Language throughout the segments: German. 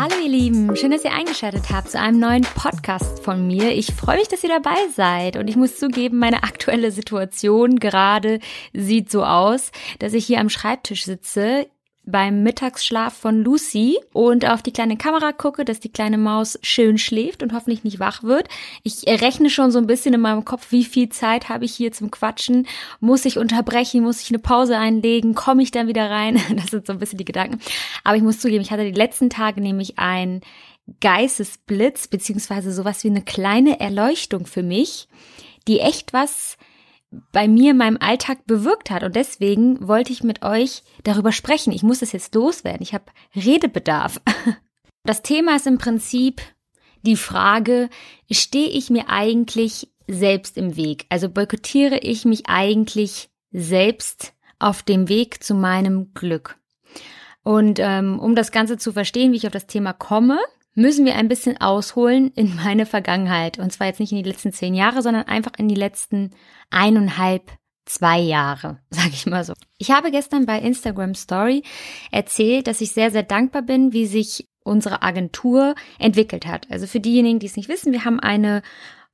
Hallo ihr Lieben, schön, dass ihr eingeschaltet habt zu einem neuen Podcast von mir. Ich freue mich, dass ihr dabei seid und ich muss zugeben, meine aktuelle Situation gerade sieht so aus, dass ich hier am Schreibtisch sitze beim Mittagsschlaf von Lucy und auf die kleine Kamera gucke, dass die kleine Maus schön schläft und hoffentlich nicht wach wird. Ich rechne schon so ein bisschen in meinem Kopf, wie viel Zeit habe ich hier zum Quatschen? Muss ich unterbrechen? Muss ich eine Pause einlegen? Komme ich dann wieder rein? Das sind so ein bisschen die Gedanken. Aber ich muss zugeben, ich hatte die letzten Tage nämlich ein Geistesblitz, beziehungsweise sowas wie eine kleine Erleuchtung für mich, die echt was bei mir in meinem Alltag bewirkt hat. Und deswegen wollte ich mit euch darüber sprechen. Ich muss das jetzt loswerden. Ich habe Redebedarf. Das Thema ist im Prinzip die Frage, stehe ich mir eigentlich selbst im Weg? Also boykottiere ich mich eigentlich selbst auf dem Weg zu meinem Glück? Und ähm, um das Ganze zu verstehen, wie ich auf das Thema komme, müssen wir ein bisschen ausholen in meine Vergangenheit. Und zwar jetzt nicht in die letzten zehn Jahre, sondern einfach in die letzten eineinhalb, zwei Jahre, sage ich mal so. Ich habe gestern bei Instagram Story erzählt, dass ich sehr, sehr dankbar bin, wie sich unsere Agentur entwickelt hat. Also für diejenigen, die es nicht wissen, wir haben eine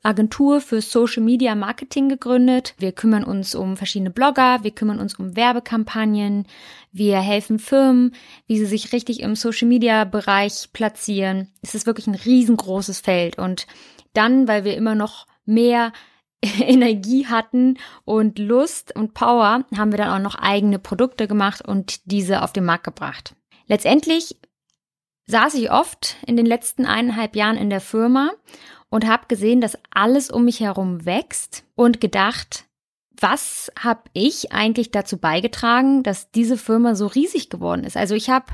Agentur für Social Media Marketing gegründet. Wir kümmern uns um verschiedene Blogger, wir kümmern uns um Werbekampagnen, wir helfen Firmen, wie sie sich richtig im Social Media Bereich platzieren. Es ist wirklich ein riesengroßes Feld und dann, weil wir immer noch mehr Energie hatten und Lust und Power, haben wir dann auch noch eigene Produkte gemacht und diese auf den Markt gebracht. Letztendlich saß ich oft in den letzten eineinhalb Jahren in der Firma und habe gesehen, dass alles um mich herum wächst und gedacht, was habe ich eigentlich dazu beigetragen, dass diese Firma so riesig geworden ist? Also ich habe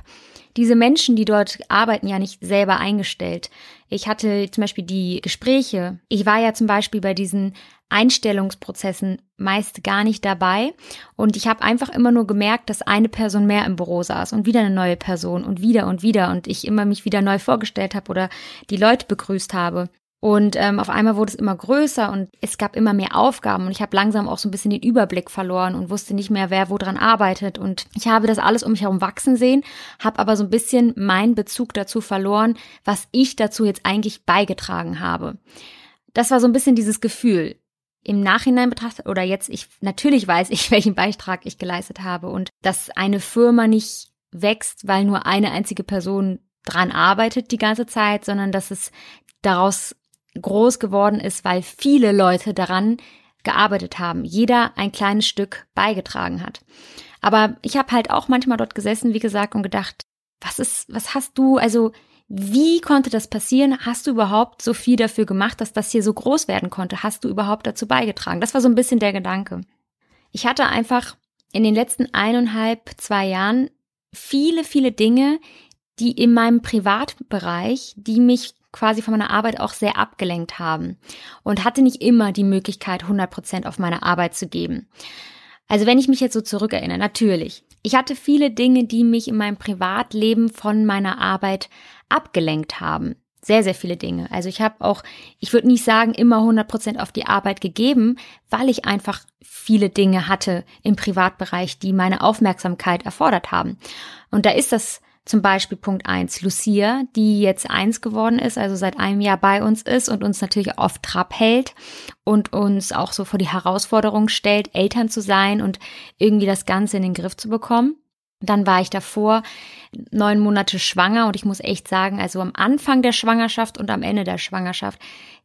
diese Menschen, die dort arbeiten, ja nicht selber eingestellt. Ich hatte zum Beispiel die Gespräche. Ich war ja zum Beispiel bei diesen Einstellungsprozessen meist gar nicht dabei. Und ich habe einfach immer nur gemerkt, dass eine Person mehr im Büro saß und wieder eine neue Person und wieder und wieder und ich immer mich wieder neu vorgestellt habe oder die Leute begrüßt habe. Und ähm, auf einmal wurde es immer größer und es gab immer mehr Aufgaben und ich habe langsam auch so ein bisschen den Überblick verloren und wusste nicht mehr, wer wo dran arbeitet. Und ich habe das alles um mich herum wachsen sehen, habe aber so ein bisschen meinen Bezug dazu verloren, was ich dazu jetzt eigentlich beigetragen habe. Das war so ein bisschen dieses Gefühl. Im Nachhinein betrachtet oder jetzt, ich natürlich weiß ich, welchen Beitrag ich geleistet habe und dass eine Firma nicht wächst, weil nur eine einzige Person dran arbeitet die ganze Zeit, sondern dass es daraus groß geworden ist, weil viele Leute daran gearbeitet haben, jeder ein kleines Stück beigetragen hat. Aber ich habe halt auch manchmal dort gesessen, wie gesagt, und gedacht, was ist, was hast du, also wie konnte das passieren? Hast du überhaupt so viel dafür gemacht, dass das hier so groß werden konnte? Hast du überhaupt dazu beigetragen? Das war so ein bisschen der Gedanke. Ich hatte einfach in den letzten eineinhalb, zwei Jahren viele, viele Dinge, die in meinem Privatbereich, die mich quasi von meiner Arbeit auch sehr abgelenkt haben und hatte nicht immer die Möglichkeit, 100 Prozent auf meine Arbeit zu geben. Also wenn ich mich jetzt so zurückerinnere, natürlich. Ich hatte viele Dinge, die mich in meinem Privatleben von meiner Arbeit abgelenkt haben. Sehr, sehr viele Dinge. Also ich habe auch, ich würde nicht sagen, immer 100 Prozent auf die Arbeit gegeben, weil ich einfach viele Dinge hatte im Privatbereich, die meine Aufmerksamkeit erfordert haben. Und da ist das zum Beispiel Punkt eins Lucia, die jetzt eins geworden ist, also seit einem Jahr bei uns ist und uns natürlich auf Trab hält und uns auch so vor die Herausforderung stellt, Eltern zu sein und irgendwie das Ganze in den Griff zu bekommen. Dann war ich davor neun Monate schwanger und ich muss echt sagen, also am Anfang der Schwangerschaft und am Ende der Schwangerschaft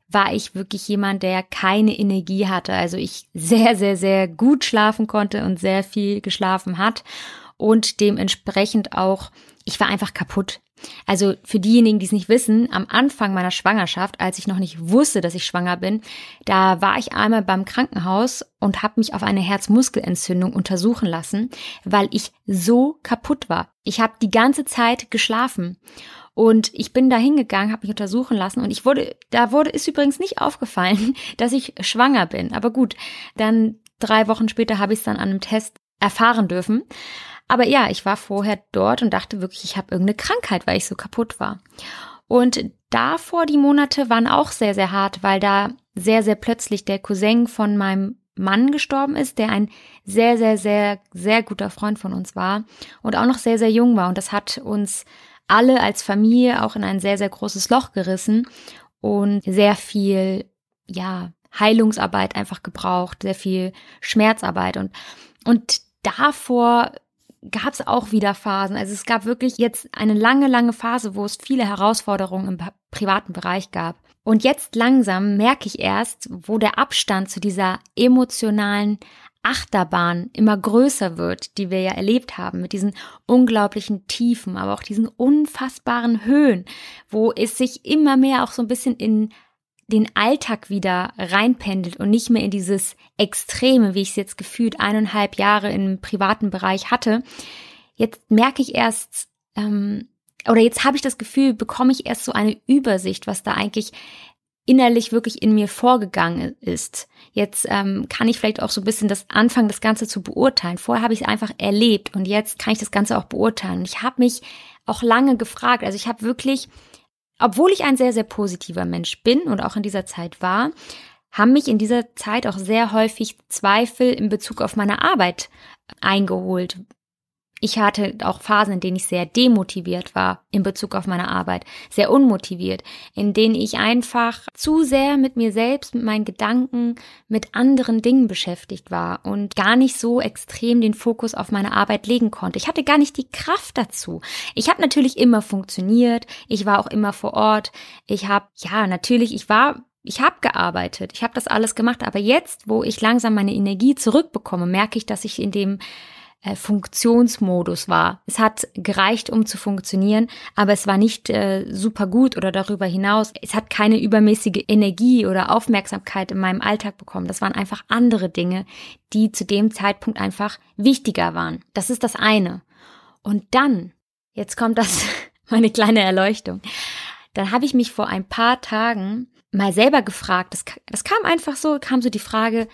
war ich wirklich jemand, der keine Energie hatte. Also ich sehr, sehr, sehr gut schlafen konnte und sehr viel geschlafen hat und dementsprechend auch ich war einfach kaputt. Also für diejenigen, die es nicht wissen, am Anfang meiner Schwangerschaft, als ich noch nicht wusste, dass ich schwanger bin, da war ich einmal beim Krankenhaus und habe mich auf eine Herzmuskelentzündung untersuchen lassen, weil ich so kaputt war. Ich habe die ganze Zeit geschlafen. Und ich bin da hingegangen, habe mich untersuchen lassen und ich wurde, da wurde, ist übrigens nicht aufgefallen, dass ich schwanger bin. Aber gut, dann drei Wochen später habe ich es dann an einem Test erfahren dürfen. Aber ja, ich war vorher dort und dachte wirklich, ich habe irgendeine Krankheit, weil ich so kaputt war. Und davor die Monate waren auch sehr, sehr hart, weil da sehr, sehr plötzlich der Cousin von meinem Mann gestorben ist, der ein sehr, sehr, sehr, sehr guter Freund von uns war und auch noch sehr, sehr jung war. Und das hat uns alle als Familie auch in ein sehr, sehr großes Loch gerissen und sehr viel, ja, Heilungsarbeit einfach gebraucht, sehr viel Schmerzarbeit und, und davor gab es auch wieder Phasen. Also es gab wirklich jetzt eine lange, lange Phase, wo es viele Herausforderungen im privaten Bereich gab. Und jetzt langsam merke ich erst, wo der Abstand zu dieser emotionalen Achterbahn immer größer wird, die wir ja erlebt haben, mit diesen unglaublichen Tiefen, aber auch diesen unfassbaren Höhen, wo es sich immer mehr auch so ein bisschen in den Alltag wieder reinpendelt und nicht mehr in dieses Extreme, wie ich es jetzt gefühlt eineinhalb Jahre im privaten Bereich hatte. Jetzt merke ich erst, ähm, oder jetzt habe ich das Gefühl, bekomme ich erst so eine Übersicht, was da eigentlich innerlich wirklich in mir vorgegangen ist. Jetzt ähm, kann ich vielleicht auch so ein bisschen das anfangen, das Ganze zu beurteilen. Vorher habe ich es einfach erlebt und jetzt kann ich das Ganze auch beurteilen. Und ich habe mich auch lange gefragt. Also ich habe wirklich obwohl ich ein sehr, sehr positiver Mensch bin und auch in dieser Zeit war, haben mich in dieser Zeit auch sehr häufig Zweifel in Bezug auf meine Arbeit eingeholt. Ich hatte auch Phasen, in denen ich sehr demotiviert war in Bezug auf meine Arbeit, sehr unmotiviert, in denen ich einfach zu sehr mit mir selbst, mit meinen Gedanken, mit anderen Dingen beschäftigt war und gar nicht so extrem den Fokus auf meine Arbeit legen konnte. Ich hatte gar nicht die Kraft dazu. Ich habe natürlich immer funktioniert, ich war auch immer vor Ort. Ich habe ja, natürlich, ich war ich habe gearbeitet, ich habe das alles gemacht, aber jetzt, wo ich langsam meine Energie zurückbekomme, merke ich, dass ich in dem äh, Funktionsmodus war. Es hat gereicht, um zu funktionieren, aber es war nicht äh, super gut oder darüber hinaus. Es hat keine übermäßige Energie oder Aufmerksamkeit in meinem Alltag bekommen. Das waren einfach andere Dinge, die zu dem Zeitpunkt einfach wichtiger waren. Das ist das eine. Und dann, jetzt kommt das, meine kleine Erleuchtung. Dann habe ich mich vor ein paar Tagen mal selber gefragt, das, das kam einfach so, kam so die Frage,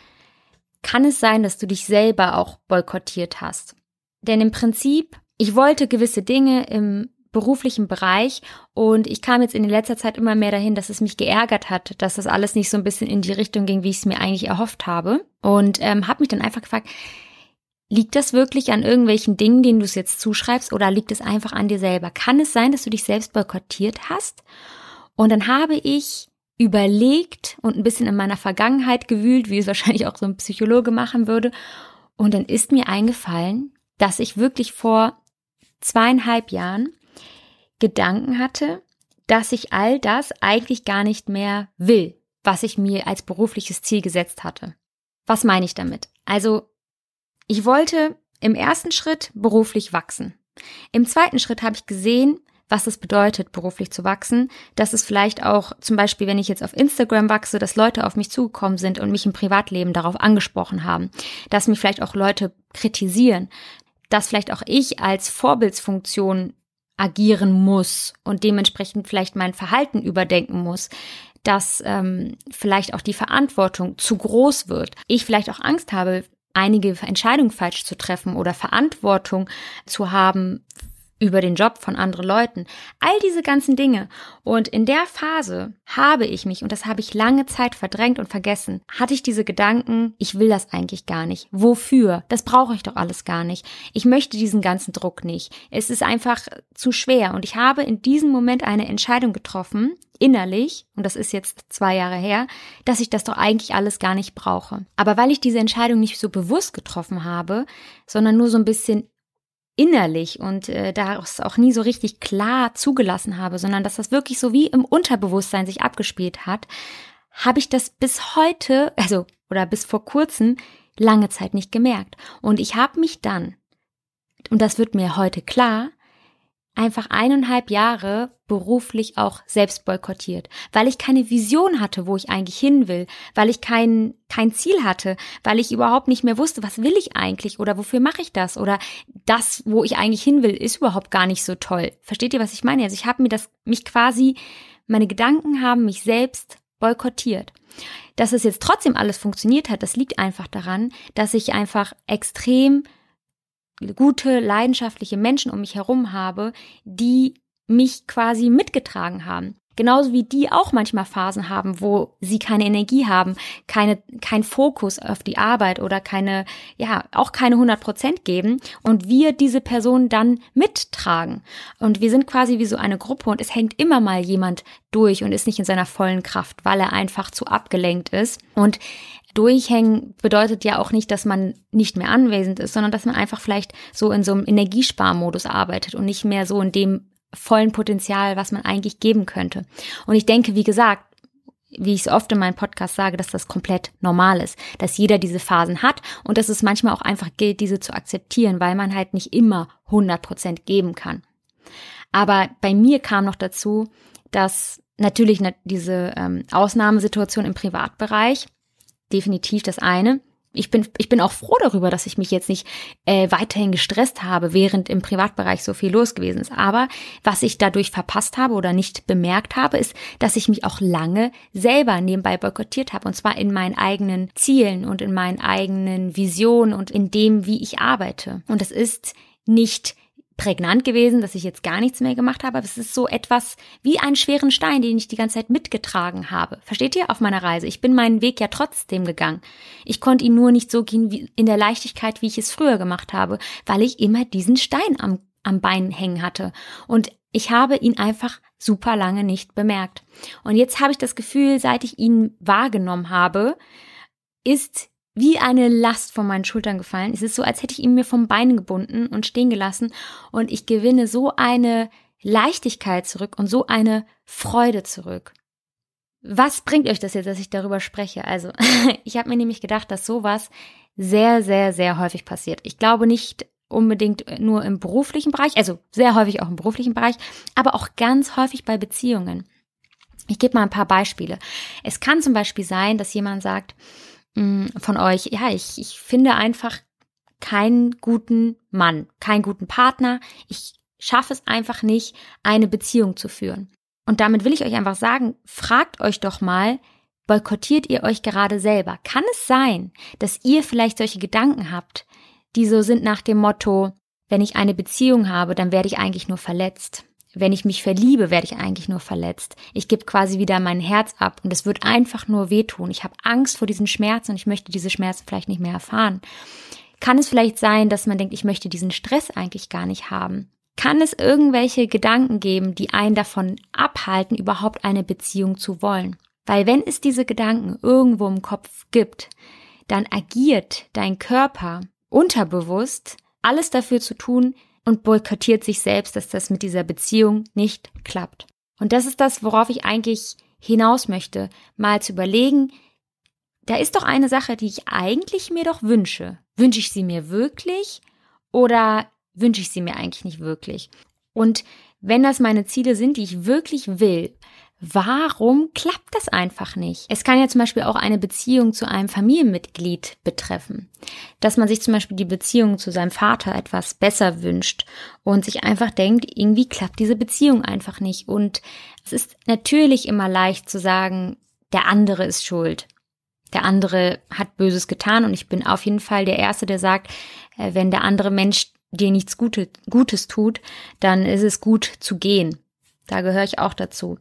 kann es sein, dass du dich selber auch boykottiert hast. Denn im Prinzip, ich wollte gewisse Dinge im beruflichen Bereich und ich kam jetzt in letzter Zeit immer mehr dahin, dass es mich geärgert hat, dass das alles nicht so ein bisschen in die Richtung ging, wie ich es mir eigentlich erhofft habe und ähm, habe mich dann einfach gefragt, liegt das wirklich an irgendwelchen Dingen, denen du es jetzt zuschreibst oder liegt es einfach an dir selber? Kann es sein, dass du dich selbst boykottiert hast? Und dann habe ich überlegt und ein bisschen in meiner Vergangenheit gewühlt, wie es wahrscheinlich auch so ein Psychologe machen würde. Und dann ist mir eingefallen, dass ich wirklich vor zweieinhalb Jahren Gedanken hatte, dass ich all das eigentlich gar nicht mehr will, was ich mir als berufliches Ziel gesetzt hatte. Was meine ich damit? Also, ich wollte im ersten Schritt beruflich wachsen. Im zweiten Schritt habe ich gesehen, was es bedeutet, beruflich zu wachsen. Dass es vielleicht auch, zum Beispiel, wenn ich jetzt auf Instagram wachse, dass Leute auf mich zugekommen sind und mich im Privatleben darauf angesprochen haben. Dass mich vielleicht auch Leute kritisieren. Dass vielleicht auch ich als Vorbildsfunktion agieren muss und dementsprechend vielleicht mein Verhalten überdenken muss dass ähm, vielleicht auch die Verantwortung zu groß wird. Ich vielleicht auch Angst habe, einige Entscheidungen falsch zu treffen oder Verantwortung zu haben über den Job von anderen Leuten, all diese ganzen Dinge. Und in der Phase habe ich mich, und das habe ich lange Zeit verdrängt und vergessen, hatte ich diese Gedanken, ich will das eigentlich gar nicht. Wofür? Das brauche ich doch alles gar nicht. Ich möchte diesen ganzen Druck nicht. Es ist einfach zu schwer. Und ich habe in diesem Moment eine Entscheidung getroffen, innerlich, und das ist jetzt zwei Jahre her, dass ich das doch eigentlich alles gar nicht brauche. Aber weil ich diese Entscheidung nicht so bewusst getroffen habe, sondern nur so ein bisschen innerlich und äh, daraus auch nie so richtig klar zugelassen habe, sondern dass das wirklich so wie im Unterbewusstsein sich abgespielt hat, habe ich das bis heute, also oder bis vor kurzem lange Zeit nicht gemerkt. Und ich habe mich dann, und das wird mir heute klar, einfach eineinhalb Jahre beruflich auch selbst boykottiert, weil ich keine Vision hatte, wo ich eigentlich hin will, weil ich kein, kein Ziel hatte, weil ich überhaupt nicht mehr wusste, was will ich eigentlich oder wofür mache ich das oder das, wo ich eigentlich hin will, ist überhaupt gar nicht so toll. Versteht ihr, was ich meine? Also ich habe mir das, mich quasi, meine Gedanken haben mich selbst boykottiert. Dass es jetzt trotzdem alles funktioniert hat, das liegt einfach daran, dass ich einfach extrem gute, leidenschaftliche Menschen um mich herum habe, die mich quasi mitgetragen haben. Genauso wie die auch manchmal Phasen haben, wo sie keine Energie haben, keine, kein Fokus auf die Arbeit oder keine, ja, auch keine 100 Prozent geben und wir diese Person dann mittragen. Und wir sind quasi wie so eine Gruppe und es hängt immer mal jemand durch und ist nicht in seiner vollen Kraft, weil er einfach zu abgelenkt ist. Und Durchhängen bedeutet ja auch nicht, dass man nicht mehr anwesend ist, sondern dass man einfach vielleicht so in so einem Energiesparmodus arbeitet und nicht mehr so in dem vollen Potenzial, was man eigentlich geben könnte. Und ich denke, wie gesagt, wie ich es oft in meinem Podcast sage, dass das komplett normal ist, dass jeder diese Phasen hat und dass es manchmal auch einfach gilt, diese zu akzeptieren, weil man halt nicht immer 100 Prozent geben kann. Aber bei mir kam noch dazu, dass natürlich diese ähm, Ausnahmesituation im Privatbereich, definitiv das eine, ich bin, ich bin auch froh darüber, dass ich mich jetzt nicht äh, weiterhin gestresst habe, während im Privatbereich so viel los gewesen ist. Aber was ich dadurch verpasst habe oder nicht bemerkt habe, ist, dass ich mich auch lange selber nebenbei boykottiert habe. Und zwar in meinen eigenen Zielen und in meinen eigenen Visionen und in dem, wie ich arbeite. Und es ist nicht prägnant gewesen, dass ich jetzt gar nichts mehr gemacht habe. Aber es ist so etwas wie einen schweren Stein, den ich die ganze Zeit mitgetragen habe. Versteht ihr? Auf meiner Reise. Ich bin meinen Weg ja trotzdem gegangen. Ich konnte ihn nur nicht so gehen wie in der Leichtigkeit, wie ich es früher gemacht habe, weil ich immer diesen Stein am, am Bein hängen hatte. Und ich habe ihn einfach super lange nicht bemerkt. Und jetzt habe ich das Gefühl, seit ich ihn wahrgenommen habe, ist wie eine Last von meinen Schultern gefallen. Es ist so, als hätte ich ihn mir vom Bein gebunden und stehen gelassen und ich gewinne so eine Leichtigkeit zurück und so eine Freude zurück. Was bringt euch das jetzt, dass ich darüber spreche? Also, ich habe mir nämlich gedacht, dass sowas sehr, sehr, sehr häufig passiert. Ich glaube nicht unbedingt nur im beruflichen Bereich, also sehr häufig auch im beruflichen Bereich, aber auch ganz häufig bei Beziehungen. Ich gebe mal ein paar Beispiele. Es kann zum Beispiel sein, dass jemand sagt, von euch, ja, ich, ich finde einfach keinen guten Mann, keinen guten Partner. Ich schaffe es einfach nicht, eine Beziehung zu führen. Und damit will ich euch einfach sagen, fragt euch doch mal, boykottiert ihr euch gerade selber? Kann es sein, dass ihr vielleicht solche Gedanken habt, die so sind nach dem Motto, wenn ich eine Beziehung habe, dann werde ich eigentlich nur verletzt wenn ich mich verliebe, werde ich eigentlich nur verletzt. Ich gebe quasi wieder mein Herz ab und es wird einfach nur wehtun. Ich habe Angst vor diesen Schmerzen und ich möchte diese Schmerzen vielleicht nicht mehr erfahren. Kann es vielleicht sein, dass man denkt, ich möchte diesen Stress eigentlich gar nicht haben? Kann es irgendwelche Gedanken geben, die einen davon abhalten, überhaupt eine Beziehung zu wollen? Weil wenn es diese Gedanken irgendwo im Kopf gibt, dann agiert dein Körper unterbewusst alles dafür zu tun, und boykottiert sich selbst, dass das mit dieser Beziehung nicht klappt. Und das ist das, worauf ich eigentlich hinaus möchte, mal zu überlegen, da ist doch eine Sache, die ich eigentlich mir doch wünsche. Wünsche ich sie mir wirklich oder wünsche ich sie mir eigentlich nicht wirklich? Und wenn das meine Ziele sind, die ich wirklich will, Warum klappt das einfach nicht? Es kann ja zum Beispiel auch eine Beziehung zu einem Familienmitglied betreffen. Dass man sich zum Beispiel die Beziehung zu seinem Vater etwas besser wünscht und sich einfach denkt, irgendwie klappt diese Beziehung einfach nicht. Und es ist natürlich immer leicht zu sagen, der andere ist schuld. Der andere hat Böses getan und ich bin auf jeden Fall der Erste, der sagt, äh, wenn der andere Mensch dir nichts Gutes, Gutes tut, dann ist es gut zu gehen. Da gehöre ich auch dazu.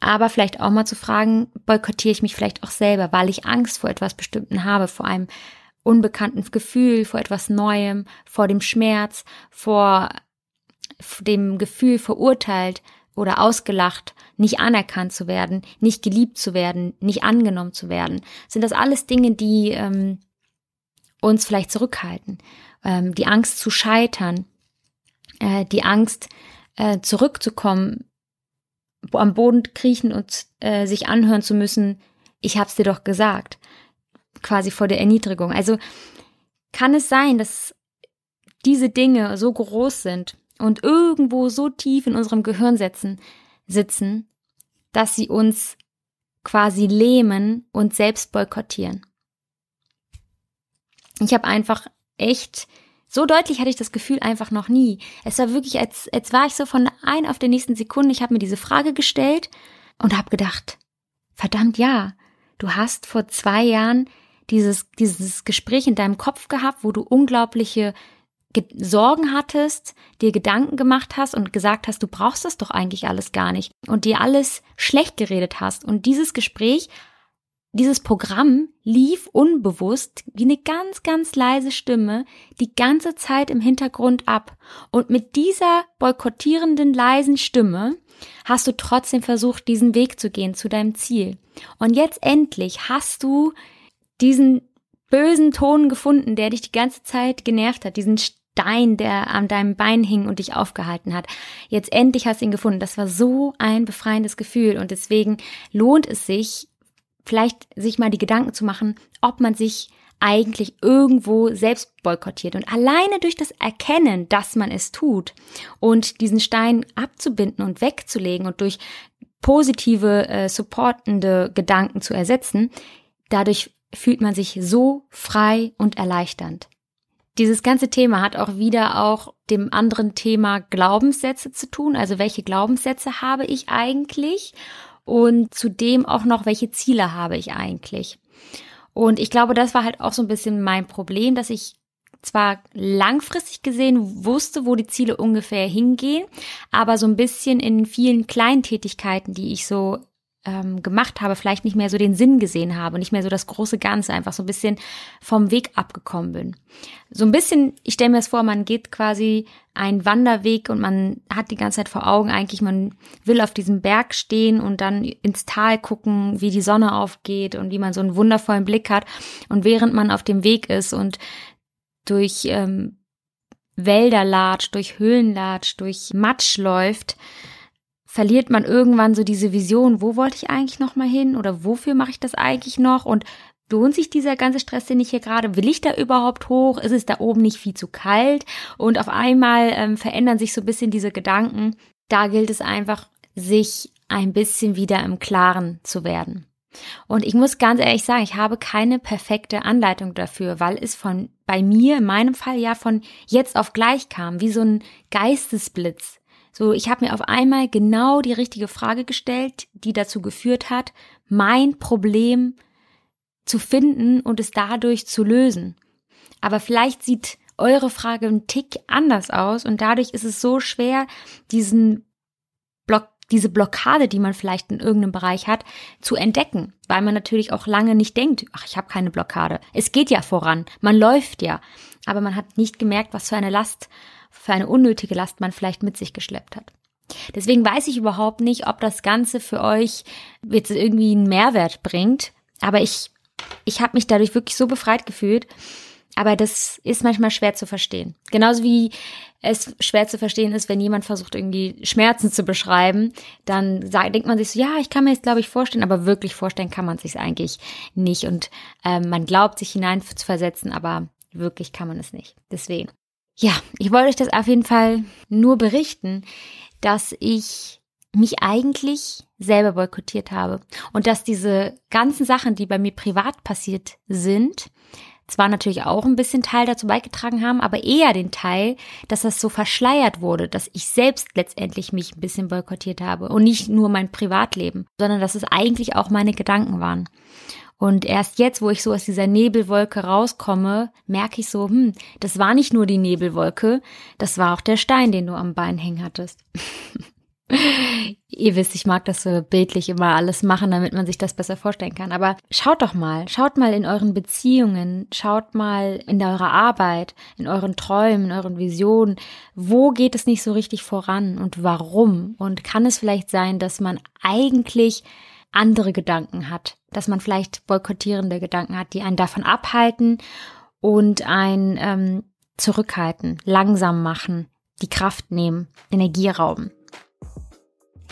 Aber vielleicht auch mal zu fragen, boykottiere ich mich vielleicht auch selber, weil ich Angst vor etwas Bestimmten habe, vor einem unbekannten Gefühl, vor etwas Neuem, vor dem Schmerz, vor dem Gefühl, verurteilt oder ausgelacht, nicht anerkannt zu werden, nicht geliebt zu werden, nicht angenommen zu werden. Sind das alles Dinge, die ähm, uns vielleicht zurückhalten? Ähm, die Angst zu scheitern, äh, die Angst äh, zurückzukommen am Boden kriechen und äh, sich anhören zu müssen, ich hab's dir doch gesagt, quasi vor der Erniedrigung. Also kann es sein, dass diese Dinge so groß sind und irgendwo so tief in unserem Gehirn setzen, sitzen, dass sie uns quasi lähmen und selbst boykottieren. Ich habe einfach echt so deutlich hatte ich das Gefühl einfach noch nie. Es war wirklich, als, als war ich so von ein auf der nächsten Sekunde, ich habe mir diese Frage gestellt und habe gedacht, verdammt ja, du hast vor zwei Jahren dieses, dieses Gespräch in deinem Kopf gehabt, wo du unglaubliche Sorgen hattest, dir Gedanken gemacht hast und gesagt hast, du brauchst das doch eigentlich alles gar nicht und dir alles schlecht geredet hast. Und dieses Gespräch, dieses Programm lief unbewusst wie eine ganz, ganz leise Stimme die ganze Zeit im Hintergrund ab. Und mit dieser boykottierenden leisen Stimme hast du trotzdem versucht, diesen Weg zu gehen zu deinem Ziel. Und jetzt endlich hast du diesen bösen Ton gefunden, der dich die ganze Zeit genervt hat, diesen Stein, der an deinem Bein hing und dich aufgehalten hat. Jetzt endlich hast du ihn gefunden. Das war so ein befreiendes Gefühl und deswegen lohnt es sich, vielleicht sich mal die Gedanken zu machen, ob man sich eigentlich irgendwo selbst boykottiert. Und alleine durch das Erkennen, dass man es tut und diesen Stein abzubinden und wegzulegen und durch positive, äh, supportende Gedanken zu ersetzen, dadurch fühlt man sich so frei und erleichternd. Dieses ganze Thema hat auch wieder auch dem anderen Thema Glaubenssätze zu tun. Also welche Glaubenssätze habe ich eigentlich? Und zudem auch noch, welche Ziele habe ich eigentlich? Und ich glaube, das war halt auch so ein bisschen mein Problem, dass ich zwar langfristig gesehen wusste, wo die Ziele ungefähr hingehen, aber so ein bisschen in vielen kleinen Tätigkeiten, die ich so ähm, gemacht habe, vielleicht nicht mehr so den Sinn gesehen habe, nicht mehr so das große Ganze, einfach so ein bisschen vom Weg abgekommen bin. So ein bisschen, ich stelle mir das vor, man geht quasi einen Wanderweg und man hat die ganze Zeit vor Augen eigentlich, man will auf diesem Berg stehen und dann ins Tal gucken, wie die Sonne aufgeht und wie man so einen wundervollen Blick hat. Und während man auf dem Weg ist und durch ähm, Wälder latscht, durch Höhlen latscht, durch Matsch läuft, verliert man irgendwann so diese Vision, wo wollte ich eigentlich noch mal hin oder wofür mache ich das eigentlich noch und lohnt sich dieser ganze Stress, den ich hier gerade, will ich da überhaupt hoch? Ist es da oben nicht viel zu kalt? Und auf einmal ähm, verändern sich so ein bisschen diese Gedanken. Da gilt es einfach, sich ein bisschen wieder im Klaren zu werden. Und ich muss ganz ehrlich sagen, ich habe keine perfekte Anleitung dafür, weil es von bei mir in meinem Fall ja von jetzt auf gleich kam, wie so ein Geistesblitz. So, ich habe mir auf einmal genau die richtige Frage gestellt, die dazu geführt hat, mein Problem zu finden und es dadurch zu lösen. Aber vielleicht sieht eure Frage ein Tick anders aus und dadurch ist es so schwer, diesen Block, diese Blockade, die man vielleicht in irgendeinem Bereich hat, zu entdecken, weil man natürlich auch lange nicht denkt, ach, ich habe keine Blockade. Es geht ja voran, man läuft ja, aber man hat nicht gemerkt, was für eine Last für eine unnötige Last man vielleicht mit sich geschleppt hat. Deswegen weiß ich überhaupt nicht, ob das Ganze für euch jetzt irgendwie einen Mehrwert bringt. Aber ich, ich habe mich dadurch wirklich so befreit gefühlt. Aber das ist manchmal schwer zu verstehen. Genauso wie es schwer zu verstehen ist, wenn jemand versucht, irgendwie Schmerzen zu beschreiben, dann denkt man sich so, ja, ich kann mir das, glaube ich, vorstellen, aber wirklich vorstellen kann man sich eigentlich nicht. Und ähm, man glaubt, sich hinein zu versetzen, aber wirklich kann man es nicht. Deswegen. Ja, ich wollte euch das auf jeden Fall nur berichten, dass ich mich eigentlich selber boykottiert habe und dass diese ganzen Sachen, die bei mir privat passiert sind, zwar natürlich auch ein bisschen Teil dazu beigetragen haben, aber eher den Teil, dass das so verschleiert wurde, dass ich selbst letztendlich mich ein bisschen boykottiert habe und nicht nur mein Privatleben, sondern dass es eigentlich auch meine Gedanken waren. Und erst jetzt, wo ich so aus dieser Nebelwolke rauskomme, merke ich so, hm, das war nicht nur die Nebelwolke, das war auch der Stein, den du am Bein hängen hattest. Ihr wisst, ich mag das so bildlich immer alles machen, damit man sich das besser vorstellen kann. Aber schaut doch mal, schaut mal in euren Beziehungen, schaut mal in eurer Arbeit, in euren Träumen, in euren Visionen, wo geht es nicht so richtig voran und warum? Und kann es vielleicht sein, dass man eigentlich andere Gedanken hat, dass man vielleicht boykottierende Gedanken hat, die einen davon abhalten und ein ähm, zurückhalten, langsam machen, die Kraft nehmen, Energie rauben.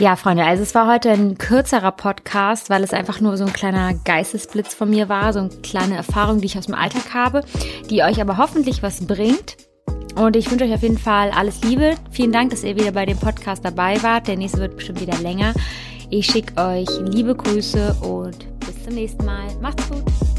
Ja, Freunde, also es war heute ein kürzerer Podcast, weil es einfach nur so ein kleiner Geistesblitz von mir war, so eine kleine Erfahrung, die ich aus dem Alltag habe, die euch aber hoffentlich was bringt. Und ich wünsche euch auf jeden Fall alles Liebe. Vielen Dank, dass ihr wieder bei dem Podcast dabei wart. Der nächste wird bestimmt wieder länger. Ich schicke euch liebe Grüße und bis zum nächsten Mal. Macht's gut.